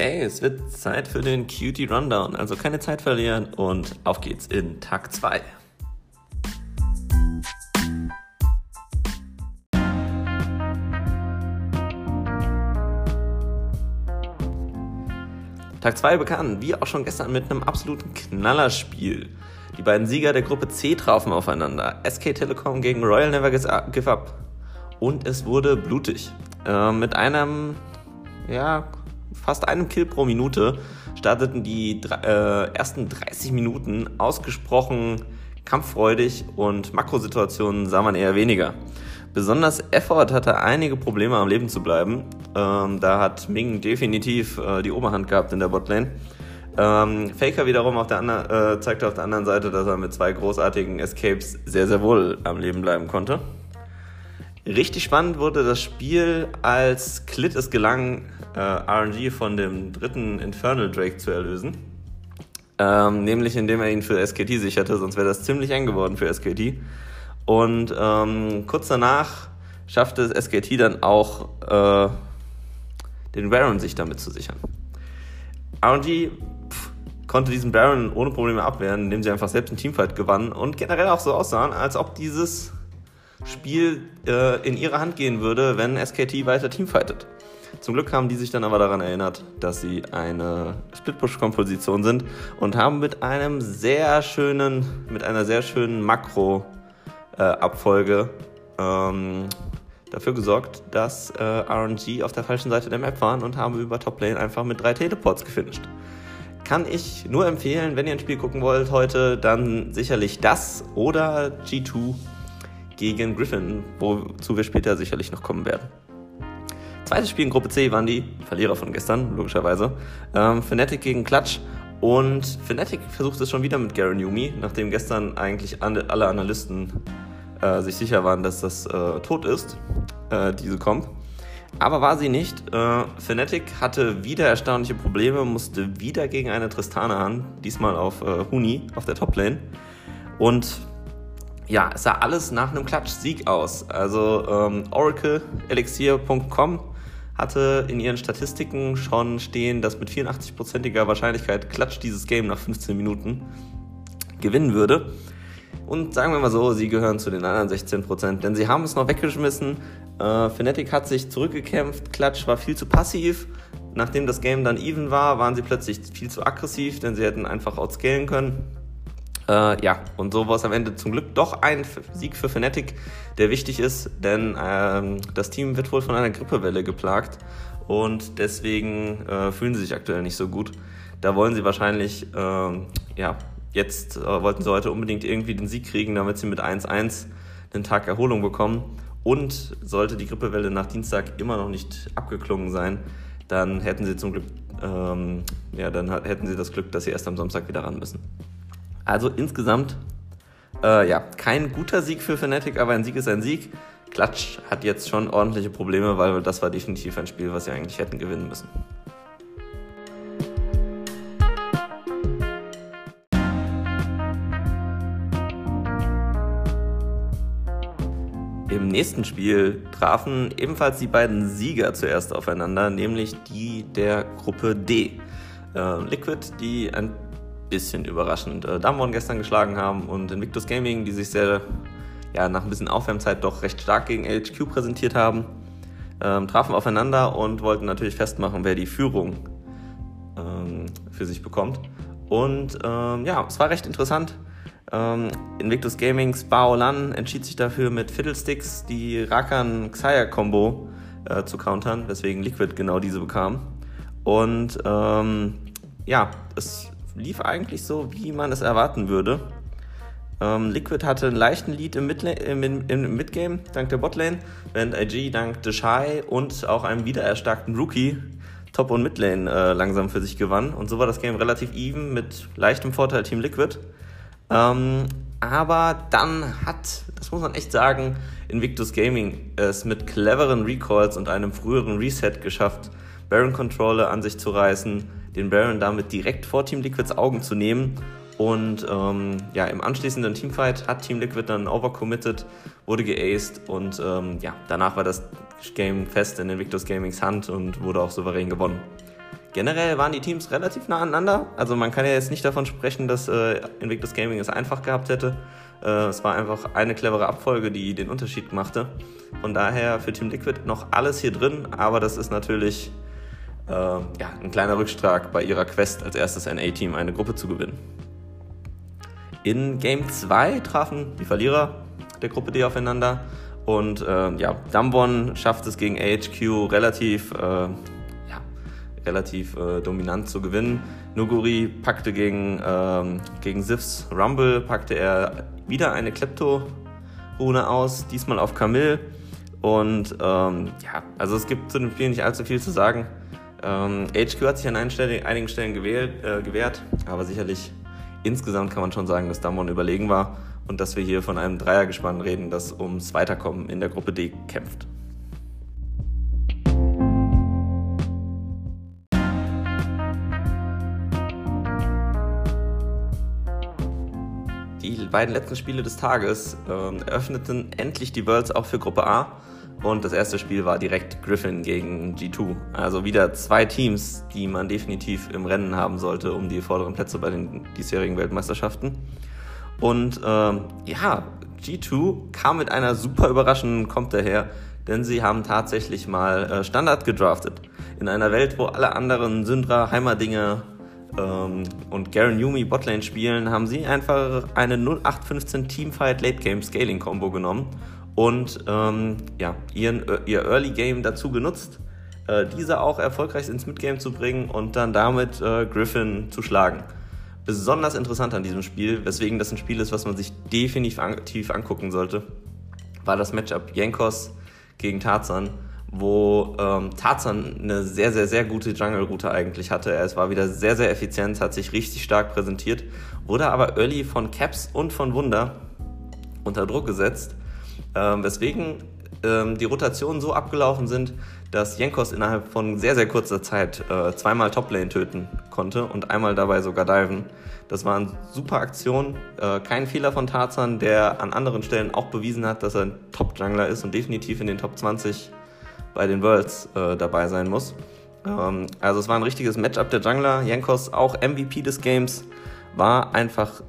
Okay, es wird Zeit für den Cutie Rundown, also keine Zeit verlieren und auf geht's in Tag 2. Tag 2 begann, wie auch schon gestern, mit einem absoluten Knallerspiel. Die beiden Sieger der Gruppe C trafen aufeinander. SK Telekom gegen Royal Never Give Up. Und es wurde blutig. Äh, mit einem, ja, fast einem Kill pro Minute starteten die äh, ersten 30 Minuten ausgesprochen kampffreudig und Makrosituationen sah man eher weniger. Besonders Effort hatte einige Probleme am Leben zu bleiben. Ähm, da hat Ming definitiv äh, die Oberhand gehabt in der Botlane. Ähm, Faker wiederum auf der äh, zeigte auf der anderen Seite, dass er mit zwei großartigen Escapes sehr, sehr wohl am Leben bleiben konnte. Richtig spannend wurde das Spiel, als Clit es gelang, äh, RNG von dem dritten Infernal Drake zu erlösen. Ähm, nämlich indem er ihn für SKT sicherte, sonst wäre das ziemlich eng geworden für SKT. Und ähm, kurz danach schaffte es SKT dann auch, äh, den Baron sich damit zu sichern. RNG pff, konnte diesen Baron ohne Probleme abwehren, indem sie einfach selbst einen Teamfight gewannen und generell auch so aussahen, als ob dieses Spiel äh, in ihre Hand gehen würde, wenn SKT weiter teamfightet. Zum Glück haben die sich dann aber daran erinnert, dass sie eine Split-Push-Komposition sind und haben mit einem sehr schönen, mit einer sehr schönen Makro-Abfolge äh, ähm, dafür gesorgt, dass äh, RNG auf der falschen Seite der Map waren und haben über Toplane einfach mit drei Teleports gefinisht. Kann ich nur empfehlen, wenn ihr ein Spiel gucken wollt heute, dann sicherlich das oder G2 gegen Griffin, wozu wir später sicherlich noch kommen werden. Zweites Spiel in Gruppe C waren die Verlierer von gestern, logischerweise. Ähm, Fnatic gegen Clutch. Und Fnatic versucht es schon wieder mit Garen Yumi, nachdem gestern eigentlich alle Analysten äh, sich sicher waren, dass das äh, tot ist, äh, diese Comp. Aber war sie nicht. Äh, Fnatic hatte wieder erstaunliche Probleme, musste wieder gegen eine Tristana an, diesmal auf äh, Huni, auf der Toplane. Und ja, es sah alles nach einem Klatsch-Sieg aus. Also ähm, Oracle, hatte in ihren Statistiken schon stehen, dass mit 84%iger Wahrscheinlichkeit Klatsch dieses Game nach 15 Minuten gewinnen würde. Und sagen wir mal so, sie gehören zu den anderen 16%, denn sie haben es noch weggeschmissen. Äh, Fnatic hat sich zurückgekämpft, Klatsch war viel zu passiv. Nachdem das Game dann even war, waren sie plötzlich viel zu aggressiv, denn sie hätten einfach outscalen können. Äh, ja, und so war es am Ende zum Glück doch ein Sieg für Fnatic, der wichtig ist, denn ähm, das Team wird wohl von einer Grippewelle geplagt und deswegen äh, fühlen sie sich aktuell nicht so gut. Da wollen sie wahrscheinlich, ähm, ja, jetzt äh, wollten sie heute unbedingt irgendwie den Sieg kriegen, damit sie mit 1-1 den Tag Erholung bekommen. Und sollte die Grippewelle nach Dienstag immer noch nicht abgeklungen sein, dann hätten sie zum Glück, ähm, ja, dann hätten sie das Glück, dass sie erst am Samstag wieder ran müssen. Also insgesamt, äh, ja, kein guter Sieg für Fnatic, aber ein Sieg ist ein Sieg. Klatsch hat jetzt schon ordentliche Probleme, weil das war definitiv ein Spiel, was sie eigentlich hätten gewinnen müssen. Im nächsten Spiel trafen ebenfalls die beiden Sieger zuerst aufeinander, nämlich die der Gruppe D. Äh, Liquid, die ein bisschen überraschend äh, Damwon gestern geschlagen haben und Invictus Gaming, die sich sehr, ja, nach ein bisschen Aufwärmzeit doch recht stark gegen LHQ präsentiert haben, ähm, trafen aufeinander und wollten natürlich festmachen, wer die Führung ähm, für sich bekommt. Und ähm, ja, es war recht interessant. Ähm, Invictus Gamings Bao Lan entschied sich dafür mit Fiddlesticks die Rakan Xayah Combo äh, zu countern, weswegen Liquid genau diese bekam. Und ähm, ja, es lief eigentlich so, wie man es erwarten würde. Ähm, Liquid hatte einen leichten Lead im, im, im Midgame dank der Botlane, während IG dank Shy und auch einem wiedererstarkten Rookie Top- und Midlane äh, langsam für sich gewann. Und so war das Game relativ even mit leichtem Vorteil Team Liquid. Ähm, aber dann hat, das muss man echt sagen, Invictus Gaming es mit cleveren Recalls und einem früheren Reset geschafft, Baron Controller an sich zu reißen, den Baron damit direkt vor Team Liquids Augen zu nehmen. Und ähm, ja, im anschließenden Teamfight hat Team Liquid dann overcommitted, wurde geaced und ähm, ja, danach war das Game fest in Invictus Gamings Hand und wurde auch souverän gewonnen. Generell waren die Teams relativ nah aneinander. Also man kann ja jetzt nicht davon sprechen, dass äh, Invictus Gaming es einfach gehabt hätte. Äh, es war einfach eine clevere Abfolge, die den Unterschied machte. Von daher für Team Liquid noch alles hier drin, aber das ist natürlich äh, ja, ein kleiner Rückschlag bei ihrer Quest als erstes NA-Team eine Gruppe zu gewinnen. In Game 2 trafen die Verlierer der Gruppe D aufeinander und äh, ja, Dambon schafft es gegen AHQ relativ, äh, ja, relativ äh, dominant zu gewinnen. Nuguri packte gegen, ähm, gegen Sivs Rumble, packte er wieder eine Klepto-Rune aus, diesmal auf Camille. Und ähm, ja, also es gibt zu dem Spiel nicht allzu viel zu sagen. Ähm, HQ hat sich an einigen Stellen gewählt, äh, gewehrt, aber sicherlich insgesamt kann man schon sagen, dass Damon überlegen war und dass wir hier von einem Dreiergespann reden, das ums Weiterkommen in der Gruppe D kämpft. Die beiden letzten Spiele des Tages äh, eröffneten endlich die Worlds auch für Gruppe A und das erste Spiel war direkt Griffin gegen G2. Also wieder zwei Teams, die man definitiv im Rennen haben sollte um die vorderen Plätze bei den diesjährigen Weltmeisterschaften. Und ähm, ja, G2 kam mit einer super überraschenden Kommt daher, denn sie haben tatsächlich mal äh, Standard gedraftet. In einer Welt, wo alle anderen Syndra, Heimerdinger ähm, und Garen Yumi Botlane spielen, haben sie einfach eine 0815 Teamfight Late Game Scaling Combo genommen und ähm, ja, ihren, ihr Early Game dazu genutzt, äh, diese auch erfolgreich ins Midgame zu bringen und dann damit äh, Griffin zu schlagen. Besonders interessant an diesem Spiel, weswegen das ein Spiel ist, was man sich definitiv angucken sollte, war das Matchup Jankos gegen Tarzan, wo ähm, Tarzan eine sehr, sehr, sehr gute Jungle-Route eigentlich hatte. Es war wieder sehr, sehr effizient, hat sich richtig stark präsentiert, wurde aber early von Caps und von Wunder unter Druck gesetzt ähm, weswegen ähm, die Rotationen so abgelaufen sind, dass Jenkos innerhalb von sehr, sehr kurzer Zeit äh, zweimal Toplane töten konnte und einmal dabei sogar diven. Das war eine super Aktion, äh, kein Fehler von Tarzan, der an anderen Stellen auch bewiesen hat, dass er ein Top-Jungler ist und definitiv in den Top 20 bei den Worlds äh, dabei sein muss. Ähm, also es war ein richtiges Matchup der Jungler. Jankos, auch MVP des Games, war einfach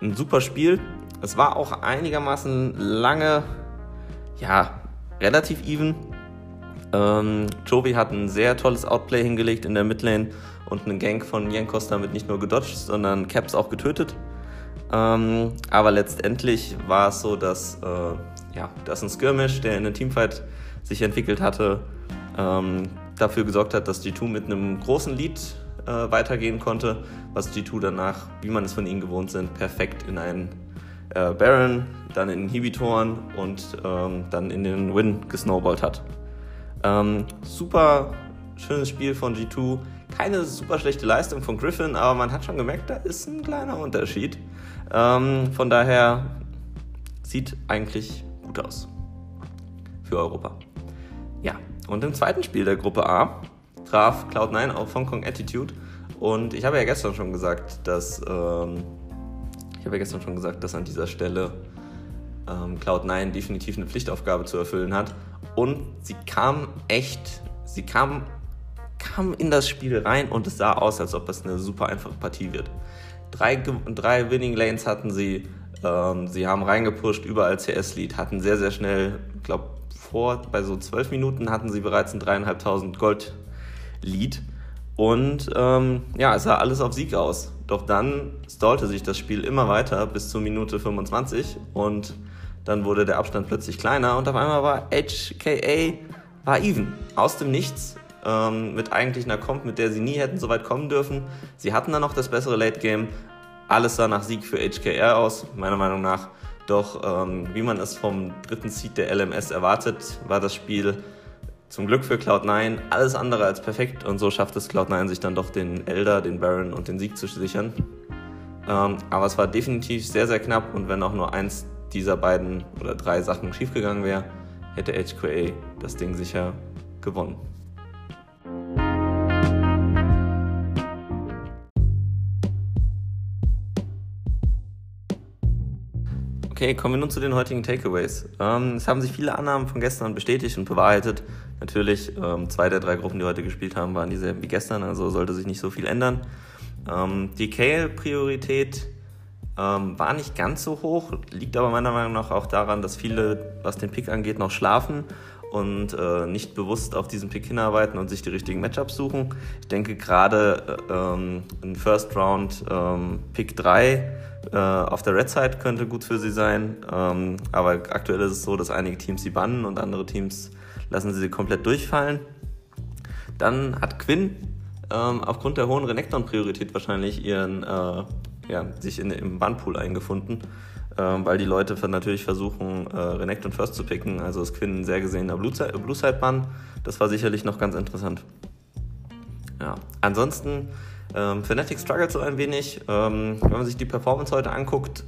ein super Spiel. Es war auch einigermaßen lange, ja, relativ even. Ähm, Jovi hat ein sehr tolles Outplay hingelegt in der Midlane und einen Gank von Jankos damit nicht nur gedodged, sondern Caps auch getötet. Ähm, aber letztendlich war es so, dass, äh, ja, dass ein Skirmish, der in einem Teamfight sich entwickelt hatte, ähm, dafür gesorgt hat, dass G2 mit einem großen Lead äh, weitergehen konnte, was G2 danach, wie man es von ihnen gewohnt sind, perfekt in einen äh, Baron, dann in Inhibitoren und ähm, dann in den Win gesnowballt hat. Ähm, super schönes Spiel von G2. Keine super schlechte Leistung von Griffin, aber man hat schon gemerkt, da ist ein kleiner Unterschied. Ähm, von daher sieht eigentlich gut aus für Europa. Ja, und im zweiten Spiel der Gruppe A traf Cloud9 auf Hong Kong Attitude. Und ich habe ja gestern schon gesagt, dass ähm, ich habe ja gestern schon gesagt, dass an dieser Stelle ähm, Cloud9 definitiv eine Pflichtaufgabe zu erfüllen hat. Und sie kam echt, sie kam, kam in das Spiel rein und es sah aus, als ob es eine super einfache Partie wird. Drei, drei Winning Lanes hatten sie, ähm, sie haben reingepusht, überall CS-Lead, hatten sehr, sehr schnell, ich glaube, vor, bei so zwölf Minuten hatten sie bereits ein dreieinhalbtausend Gold-Lead. Und ähm, ja, es sah alles auf Sieg aus. Doch dann stallte sich das Spiel immer weiter bis zur Minute 25 und dann wurde der Abstand plötzlich kleiner und auf einmal war HKA war even. Aus dem Nichts. Ähm, mit eigentlich einer Comp, mit der sie nie hätten so weit kommen dürfen. Sie hatten dann noch das bessere Late Game. Alles sah nach Sieg für HKR aus, meiner Meinung nach. Doch ähm, wie man es vom dritten Seed der LMS erwartet, war das Spiel zum Glück für Cloud9 alles andere als perfekt und so schafft es Cloud9 sich dann doch den Elder, den Baron und den Sieg zu sichern. Ähm, aber es war definitiv sehr, sehr knapp und wenn auch nur eins dieser beiden oder drei Sachen schiefgegangen wäre, hätte HQA das Ding sicher gewonnen. Okay, kommen wir nun zu den heutigen Takeaways. Ähm, es haben sich viele Annahmen von gestern bestätigt und bewahrheitet. Natürlich, ähm, zwei der drei Gruppen, die heute gespielt haben, waren dieselben wie gestern, also sollte sich nicht so viel ändern. Ähm, die Kale-Priorität ähm, war nicht ganz so hoch, liegt aber meiner Meinung nach auch daran, dass viele, was den Pick angeht, noch schlafen und äh, nicht bewusst auf diesen Pick hinarbeiten und sich die richtigen Matchups suchen. Ich denke gerade äh, ähm, ein First Round ähm, Pick 3 äh, auf der Red Side könnte gut für sie sein, ähm, aber aktuell ist es so, dass einige Teams sie bannen und andere Teams lassen sie komplett durchfallen. Dann hat Quinn ähm, aufgrund der hohen Renekton-Priorität wahrscheinlich ihren, äh, ja, sich in, im Bannpool eingefunden ähm, weil die Leute natürlich versuchen, äh, Renekton First zu picken. Also ist Quinn ein sehr gesehener Blue-Side-Bann. Das war sicherlich noch ganz interessant. Ja. Ansonsten, ähm, Fnatic struggelt so ein wenig. Ähm, wenn man sich die Performance heute anguckt,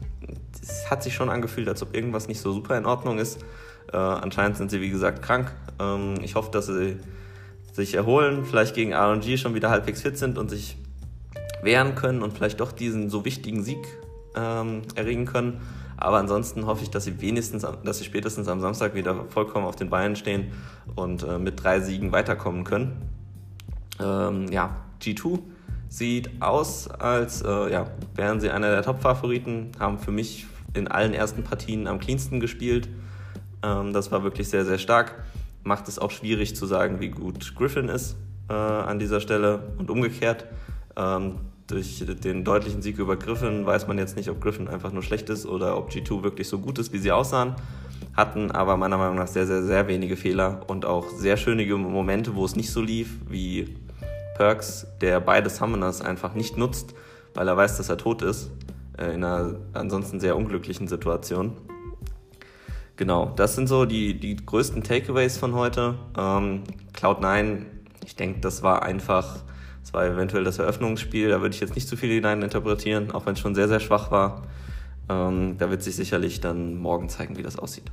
es hat sich schon angefühlt, als ob irgendwas nicht so super in Ordnung ist. Äh, anscheinend sind sie, wie gesagt, krank. Ähm, ich hoffe, dass sie sich erholen, vielleicht gegen RNG schon wieder halbwegs fit sind und sich wehren können und vielleicht doch diesen so wichtigen Sieg ähm, erregen können. Aber ansonsten hoffe ich, dass sie wenigstens, dass sie spätestens am Samstag wieder vollkommen auf den Beinen stehen und äh, mit drei Siegen weiterkommen können. Ähm, ja, G2 sieht aus, als äh, ja, wären sie einer der Top-Favoriten, haben für mich in allen ersten Partien am cleansten gespielt. Ähm, das war wirklich sehr, sehr stark. Macht es auch schwierig zu sagen, wie gut Griffin ist äh, an dieser Stelle und umgekehrt. Ähm, durch den deutlichen Sieg über Griffin weiß man jetzt nicht, ob Griffin einfach nur schlecht ist oder ob G2 wirklich so gut ist, wie sie aussahen. Hatten aber meiner Meinung nach sehr, sehr, sehr wenige Fehler und auch sehr schöne Momente, wo es nicht so lief, wie Perks, der beide Summoners einfach nicht nutzt, weil er weiß, dass er tot ist, äh, in einer ansonsten sehr unglücklichen Situation. Genau, das sind so die, die größten Takeaways von heute. Ähm, Cloud9, ich denke, das war einfach es war eventuell das Eröffnungsspiel, da würde ich jetzt nicht zu viel hineininterpretieren, auch wenn es schon sehr, sehr schwach war. Ähm, da wird sich sicherlich dann morgen zeigen, wie das aussieht.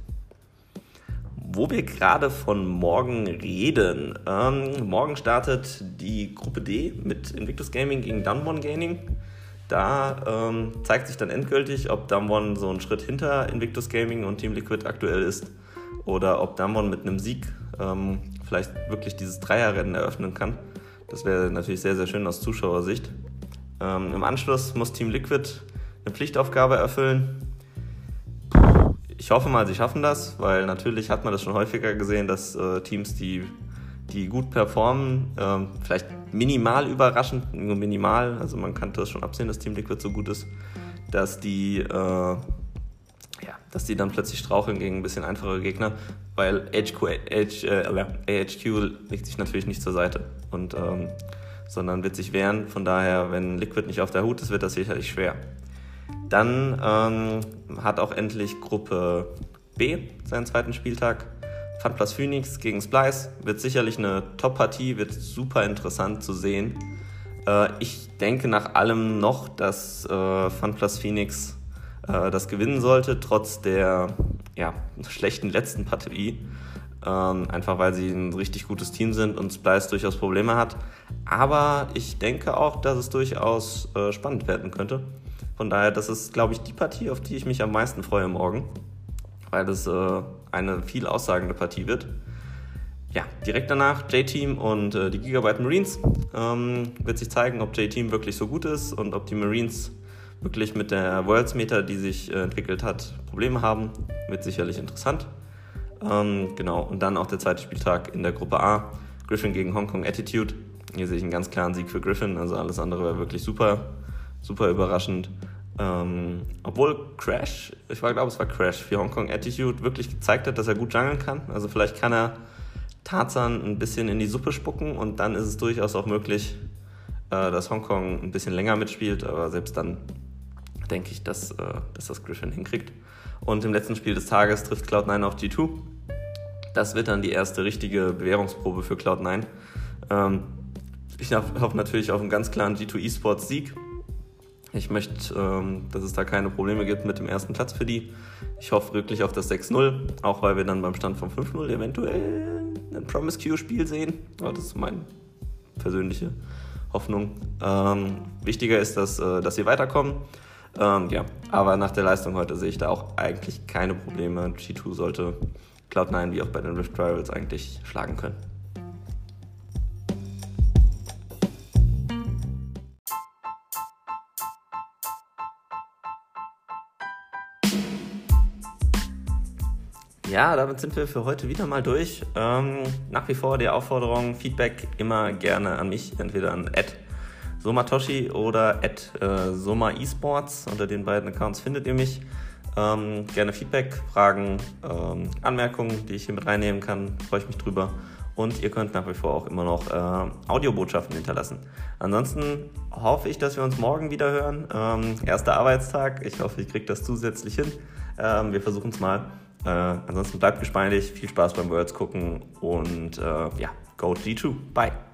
Wo wir gerade von morgen reden. Ähm, morgen startet die Gruppe D mit Invictus Gaming gegen Dunbon Gaming. Da ähm, zeigt sich dann endgültig, ob Dunbon so einen Schritt hinter Invictus Gaming und Team Liquid aktuell ist oder ob Dunbon mit einem Sieg ähm, vielleicht wirklich dieses Dreierrennen eröffnen kann. Das wäre natürlich sehr, sehr schön aus Zuschauersicht. Ähm, Im Anschluss muss Team Liquid eine Pflichtaufgabe erfüllen. Ich hoffe mal, sie schaffen das, weil natürlich hat man das schon häufiger gesehen, dass äh, Teams, die, die gut performen, äh, vielleicht minimal überraschend, nur minimal, also man kann das schon absehen, dass Team Liquid so gut ist, dass die äh, ja, dass die dann plötzlich straucheln gegen ein bisschen einfachere Gegner, weil HQ, H, äh, AHQ legt sich natürlich nicht zur Seite, und, ähm, sondern wird sich wehren. Von daher, wenn Liquid nicht auf der Hut ist, wird das sicherlich schwer. Dann ähm, hat auch endlich Gruppe B seinen zweiten Spieltag. Fun Plus Phoenix gegen Splice wird sicherlich eine Top-Partie, wird super interessant zu sehen. Äh, ich denke nach allem noch, dass äh, Fun Plus Phoenix äh, das gewinnen sollte, trotz der ja, schlechten letzten Partie. Ähm, einfach weil sie ein richtig gutes Team sind und Splice durchaus Probleme hat. Aber ich denke auch, dass es durchaus äh, spannend werden könnte. Von daher, das ist, glaube ich, die Partie, auf die ich mich am meisten freue morgen, weil es äh, eine viel aussagende Partie wird. Ja, direkt danach J-Team und äh, die Gigabyte Marines. Ähm, wird sich zeigen, ob J-Team wirklich so gut ist und ob die Marines wirklich mit der Worlds Meter, die sich äh, entwickelt hat, Probleme haben. Wird sicherlich interessant. Ähm, genau, und dann auch der zweite Spieltag in der Gruppe A. Griffin gegen Hongkong Attitude. Hier sehe ich einen ganz klaren Sieg für Griffin, also alles andere wäre wirklich super, super überraschend. Ähm, obwohl Crash, ich glaube, es war Crash für Hongkong Attitude wirklich gezeigt hat, dass er gut jungeln kann. Also vielleicht kann er Tarzan ein bisschen in die Suppe spucken und dann ist es durchaus auch möglich, äh, dass Hongkong ein bisschen länger mitspielt, aber selbst dann denke ich, dass, äh, dass das Griffin hinkriegt. Und im letzten Spiel des Tages trifft Cloud9 auf G2. Das wird dann die erste richtige Bewährungsprobe für Cloud9. Ähm, ich hoffe natürlich auf einen ganz klaren G2 Esports Sieg. Ich möchte, ähm, dass es da keine Probleme gibt mit dem ersten Platz für die. Ich hoffe wirklich auf das 6-0, auch weil wir dann beim Stand von 5-0 eventuell ein Promise-Q-Spiel sehen. Das ist meine persönliche Hoffnung. Ähm, wichtiger ist, dass, äh, dass sie weiterkommen. Ähm, ja, aber nach der Leistung heute sehe ich da auch eigentlich keine Probleme. G2 sollte Cloud9 wie auch bei den Rift Rivals eigentlich schlagen können. Ja, damit sind wir für heute wieder mal durch. Ähm, nach wie vor die Aufforderung, Feedback immer gerne an mich, entweder an Somatoshi oder at äh, Soma Esports. Unter den beiden Accounts findet ihr mich. Ähm, gerne Feedback, Fragen, ähm, Anmerkungen, die ich hier mit reinnehmen kann. Freue ich mich drüber. Und ihr könnt nach wie vor auch immer noch äh, Audiobotschaften hinterlassen. Ansonsten hoffe ich, dass wir uns morgen wieder hören. Ähm, erster Arbeitstag. Ich hoffe, ich kriege das zusätzlich hin. Ähm, wir versuchen es mal. Äh, ansonsten bleibt gespeinlich. Viel Spaß beim Worlds gucken und äh, ja, go G2. Bye.